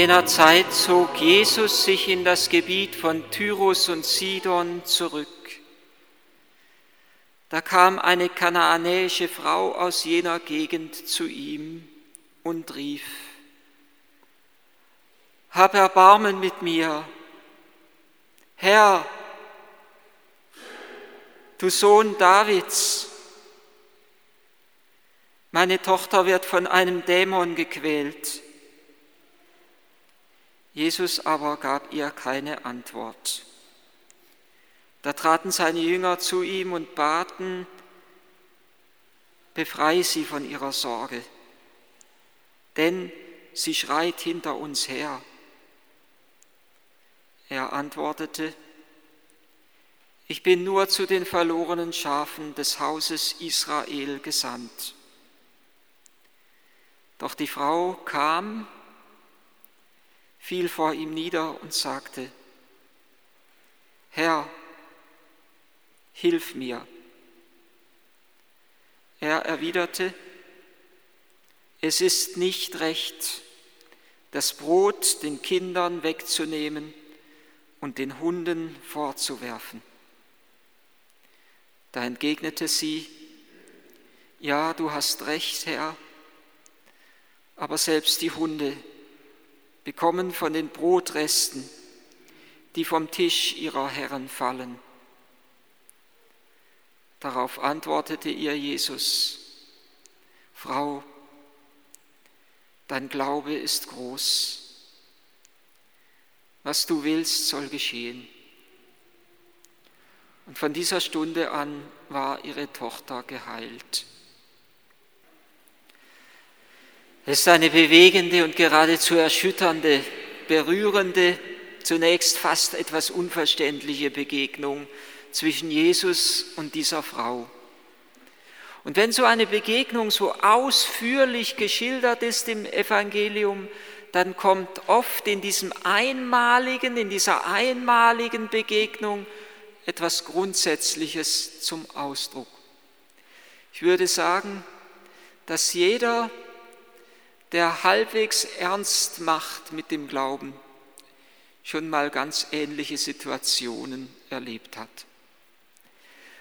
Jener Zeit zog Jesus sich in das Gebiet von Tyrus und Sidon zurück. Da kam eine kanaanäische Frau aus jener Gegend zu ihm und rief, Hab Erbarmen mit mir, Herr, du Sohn Davids, meine Tochter wird von einem Dämon gequält. Jesus aber gab ihr keine Antwort. Da traten seine Jünger zu ihm und baten, befreie sie von ihrer Sorge, denn sie schreit hinter uns her. Er antwortete, ich bin nur zu den verlorenen Schafen des Hauses Israel gesandt. Doch die Frau kam fiel vor ihm nieder und sagte, Herr, hilf mir. Er erwiderte, es ist nicht recht, das Brot den Kindern wegzunehmen und den Hunden vorzuwerfen. Da entgegnete sie, ja, du hast recht, Herr, aber selbst die Hunde bekommen von den Brotresten, die vom Tisch ihrer Herren fallen. Darauf antwortete ihr Jesus, Frau, dein Glaube ist groß. Was du willst, soll geschehen. Und von dieser Stunde an war ihre Tochter geheilt. Es ist eine bewegende und geradezu erschütternde, berührende, zunächst fast etwas unverständliche Begegnung zwischen Jesus und dieser Frau. Und wenn so eine Begegnung so ausführlich geschildert ist im Evangelium, dann kommt oft in diesem einmaligen, in dieser einmaligen Begegnung etwas Grundsätzliches zum Ausdruck. Ich würde sagen, dass jeder, der halbwegs ernst macht mit dem Glauben, schon mal ganz ähnliche Situationen erlebt hat.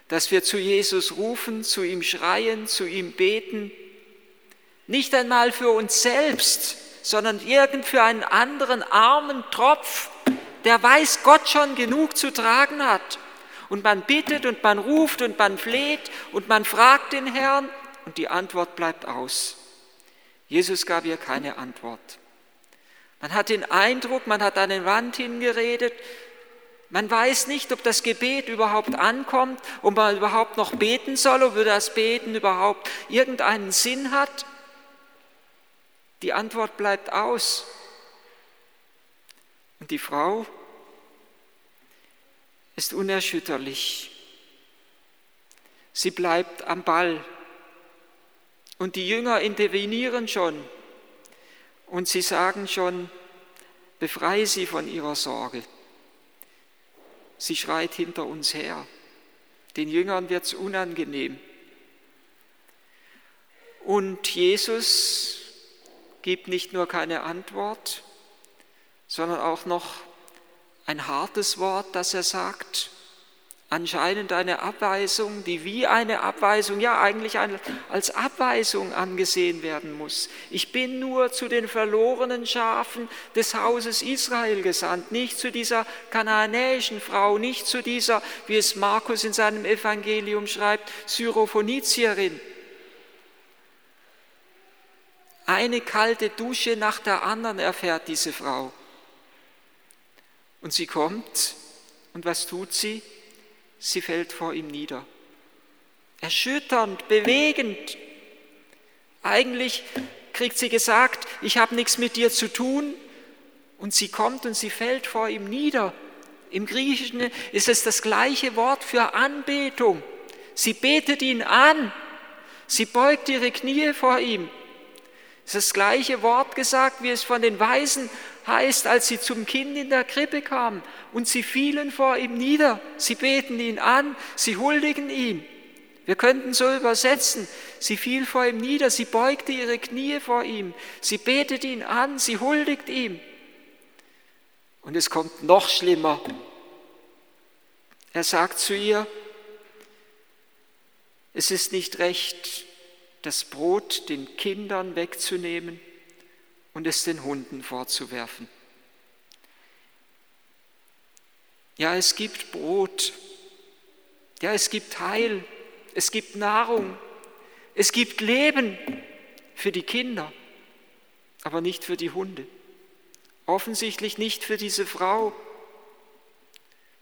Dass wir zu Jesus rufen, zu ihm schreien, zu ihm beten, nicht einmal für uns selbst, sondern irgend für einen anderen armen Tropf, der weiß Gott schon genug zu tragen hat. Und man bittet und man ruft und man fleht und man fragt den Herrn und die Antwort bleibt aus. Jesus gab ihr keine Antwort. Man hat den Eindruck, man hat an den Wand hingeredet, man weiß nicht, ob das Gebet überhaupt ankommt, ob man überhaupt noch beten soll, ob das Beten überhaupt irgendeinen Sinn hat. Die Antwort bleibt aus. Und die Frau ist unerschütterlich. Sie bleibt am Ball. Und die Jünger intervenieren schon und sie sagen schon, befreie sie von ihrer Sorge. Sie schreit hinter uns her. Den Jüngern wird es unangenehm. Und Jesus gibt nicht nur keine Antwort, sondern auch noch ein hartes Wort, das er sagt anscheinend eine Abweisung, die wie eine Abweisung, ja eigentlich als Abweisung angesehen werden muss. Ich bin nur zu den verlorenen Schafen des Hauses Israel gesandt, nicht zu dieser kanaanäischen Frau, nicht zu dieser, wie es Markus in seinem Evangelium schreibt, Syrophonizierin. Eine kalte Dusche nach der anderen erfährt diese Frau. Und sie kommt und was tut sie? Sie fällt vor ihm nieder. Erschütternd, bewegend. Eigentlich kriegt sie gesagt, ich habe nichts mit dir zu tun. Und sie kommt und sie fällt vor ihm nieder. Im Griechischen ist es das gleiche Wort für Anbetung. Sie betet ihn an. Sie beugt ihre Knie vor ihm. Es ist das gleiche Wort gesagt, wie es von den Weisen heißt, als sie zum Kind in der Krippe kamen und sie fielen vor ihm nieder, sie beten ihn an, sie huldigen ihm. Wir könnten so übersetzen, sie fiel vor ihm nieder, sie beugte ihre Knie vor ihm, sie betet ihn an, sie huldigt ihm. Und es kommt noch schlimmer. Er sagt zu ihr, es ist nicht recht, das Brot den Kindern wegzunehmen und es den Hunden vorzuwerfen. Ja, es gibt Brot. Ja, es gibt Heil. Es gibt Nahrung. Es gibt Leben für die Kinder, aber nicht für die Hunde. Offensichtlich nicht für diese Frau.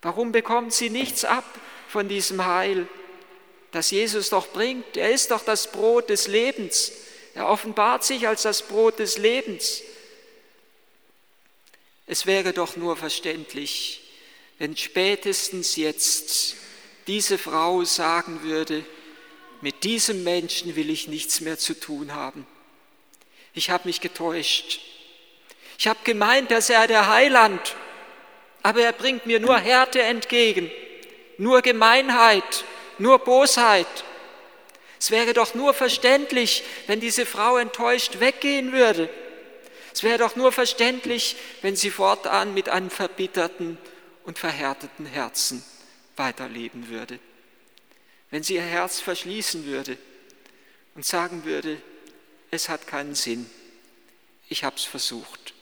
Warum bekommt sie nichts ab von diesem Heil, das Jesus doch bringt? Er ist doch das Brot des Lebens. Er offenbart sich als das Brot des Lebens. Es wäre doch nur verständlich, wenn spätestens jetzt diese Frau sagen würde, mit diesem Menschen will ich nichts mehr zu tun haben. Ich habe mich getäuscht. Ich habe gemeint, dass er der Heiland, aber er bringt mir nur Härte entgegen, nur Gemeinheit, nur Bosheit. Es wäre doch nur verständlich, wenn diese Frau enttäuscht weggehen würde. Es wäre doch nur verständlich, wenn sie fortan mit einem verbitterten und verhärteten Herzen weiterleben würde. Wenn sie ihr Herz verschließen würde und sagen würde, es hat keinen Sinn, ich habe es versucht.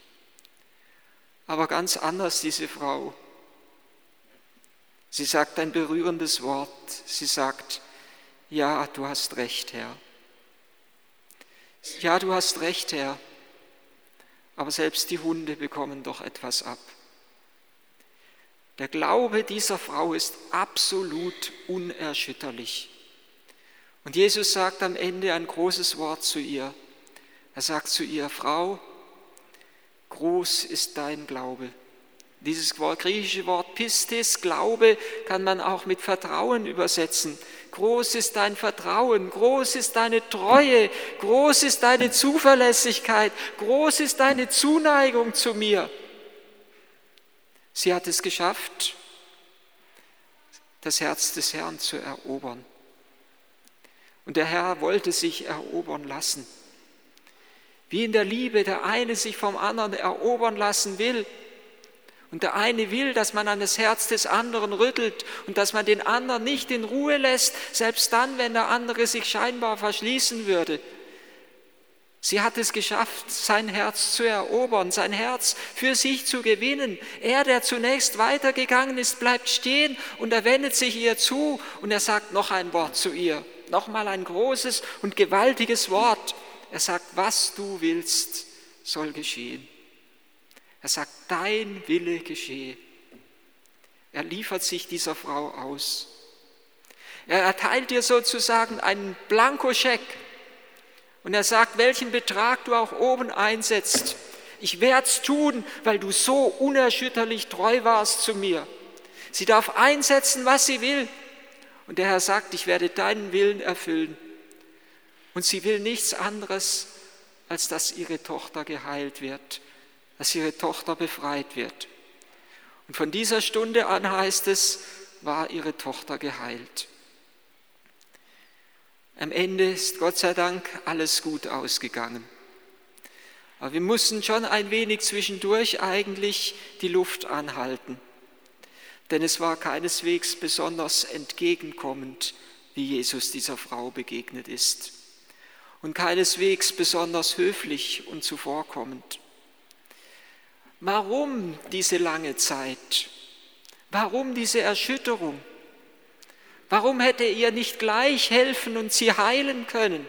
Aber ganz anders diese Frau. Sie sagt ein berührendes Wort. Sie sagt, ja, du hast recht, Herr. Ja, du hast recht, Herr. Aber selbst die Hunde bekommen doch etwas ab. Der Glaube dieser Frau ist absolut unerschütterlich. Und Jesus sagt am Ende ein großes Wort zu ihr. Er sagt zu ihr, Frau, groß ist dein Glaube. Dieses griechische Wort Pistis, Glaube, kann man auch mit Vertrauen übersetzen. Groß ist dein Vertrauen, groß ist deine Treue, groß ist deine Zuverlässigkeit, groß ist deine Zuneigung zu mir. Sie hat es geschafft, das Herz des Herrn zu erobern. Und der Herr wollte sich erobern lassen. Wie in der Liebe der eine sich vom anderen erobern lassen will. Und der eine will, dass man an das Herz des anderen rüttelt und dass man den anderen nicht in Ruhe lässt, selbst dann, wenn der andere sich scheinbar verschließen würde. Sie hat es geschafft, sein Herz zu erobern, sein Herz für sich zu gewinnen. Er, der zunächst weitergegangen ist, bleibt stehen und er wendet sich ihr zu und er sagt noch ein Wort zu ihr. Nochmal ein großes und gewaltiges Wort. Er sagt, was du willst, soll geschehen. Er sagt, dein Wille geschehe. Er liefert sich dieser Frau aus. Er erteilt ihr sozusagen einen Blankoscheck und er sagt, welchen Betrag du auch oben einsetzt, ich werde es tun, weil du so unerschütterlich treu warst zu mir. Sie darf einsetzen, was sie will. Und der Herr sagt, ich werde deinen Willen erfüllen. Und sie will nichts anderes, als dass ihre Tochter geheilt wird, dass ihre Tochter befreit wird. Und von dieser Stunde an heißt es, war ihre Tochter geheilt. Am Ende ist Gott sei Dank alles gut ausgegangen. Aber wir mussten schon ein wenig zwischendurch eigentlich die Luft anhalten. Denn es war keineswegs besonders entgegenkommend, wie Jesus dieser Frau begegnet ist. Und keineswegs besonders höflich und zuvorkommend. Warum diese lange Zeit? Warum diese Erschütterung? Warum hätte er ihr nicht gleich helfen und sie heilen können?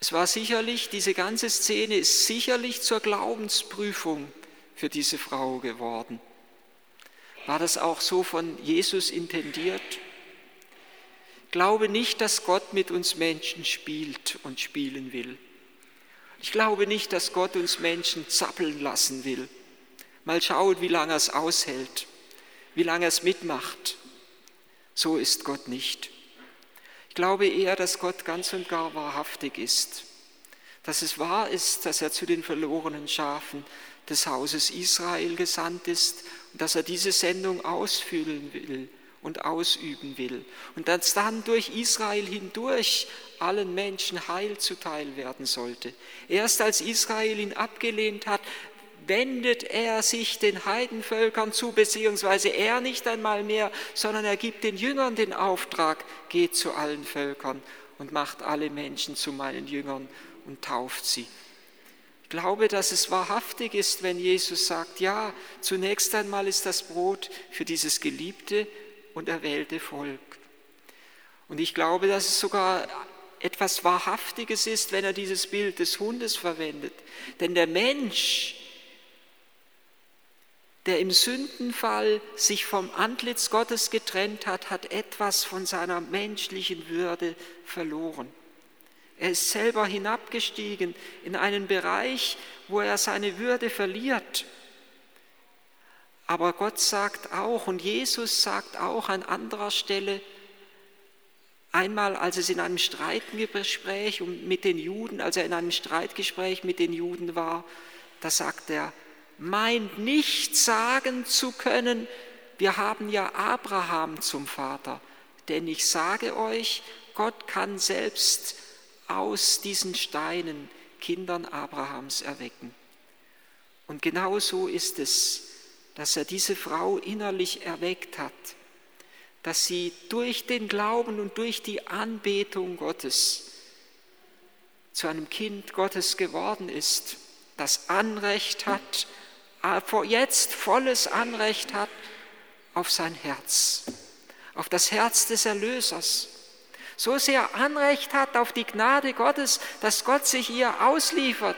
Es war sicherlich, diese ganze Szene ist sicherlich zur Glaubensprüfung für diese Frau geworden. War das auch so von Jesus intendiert? Glaube nicht, dass Gott mit uns Menschen spielt und spielen will. Ich glaube nicht, dass Gott uns Menschen zappeln lassen will. Mal schauen, wie lange er es aushält, wie lange er es mitmacht. So ist Gott nicht. Ich glaube eher, dass Gott ganz und gar wahrhaftig ist, dass es wahr ist, dass er zu den verlorenen Schafen des Hauses Israel gesandt ist und dass er diese Sendung ausfüllen will und ausüben will und dass dann durch Israel hindurch allen Menschen Heil zuteil werden sollte. Erst als Israel ihn abgelehnt hat, wendet er sich den Heidenvölkern zu, beziehungsweise er nicht einmal mehr, sondern er gibt den Jüngern den Auftrag, geht zu allen Völkern und macht alle Menschen zu meinen Jüngern und tauft sie. Ich glaube, dass es wahrhaftig ist, wenn Jesus sagt, ja, zunächst einmal ist das Brot für dieses geliebte und erwählte Volk. Und ich glaube, dass es sogar etwas Wahrhaftiges ist, wenn er dieses Bild des Hundes verwendet. Denn der Mensch, der im Sündenfall sich vom Antlitz Gottes getrennt hat, hat etwas von seiner menschlichen Würde verloren. Er ist selber hinabgestiegen in einen Bereich, wo er seine Würde verliert. Aber Gott sagt auch und Jesus sagt auch an anderer Stelle, einmal als es in einem Streitgespräch mit den Juden, als er in einem Streitgespräch mit den Juden war, da sagt er, meint nicht sagen zu können, wir haben ja Abraham zum Vater. Denn ich sage euch, Gott kann selbst aus diesen Steinen Kindern Abrahams erwecken. Und genau so ist es, dass er diese Frau innerlich erweckt hat, dass sie durch den Glauben und durch die Anbetung Gottes zu einem Kind Gottes geworden ist, das Anrecht hat, jetzt volles Anrecht hat auf sein Herz, auf das Herz des Erlösers. So sehr Anrecht hat auf die Gnade Gottes, dass Gott sich ihr ausliefert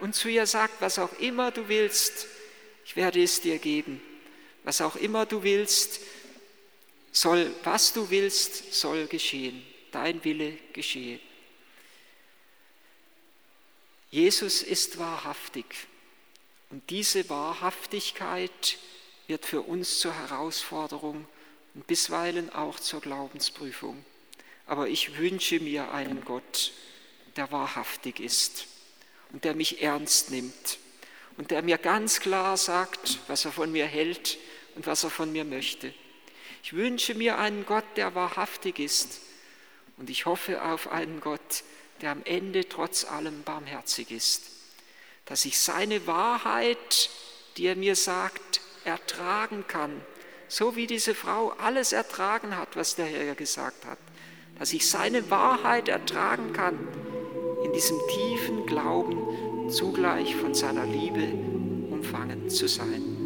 und zu ihr sagt, was auch immer du willst, ich werde es dir geben. Was auch immer du willst, soll, was du willst, soll geschehen. Dein Wille geschehe. Jesus ist wahrhaftig. Und diese Wahrhaftigkeit wird für uns zur Herausforderung und bisweilen auch zur Glaubensprüfung. Aber ich wünsche mir einen Gott, der wahrhaftig ist und der mich ernst nimmt und der mir ganz klar sagt, was er von mir hält und was er von mir möchte. Ich wünsche mir einen Gott, der wahrhaftig ist. Und ich hoffe auf einen Gott, der am Ende trotz allem barmherzig ist. Dass ich seine Wahrheit, die er mir sagt, ertragen kann, so wie diese Frau alles ertragen hat, was der Herr gesagt hat, dass ich seine Wahrheit ertragen kann, in diesem tiefen Glauben zugleich von seiner Liebe umfangen zu sein.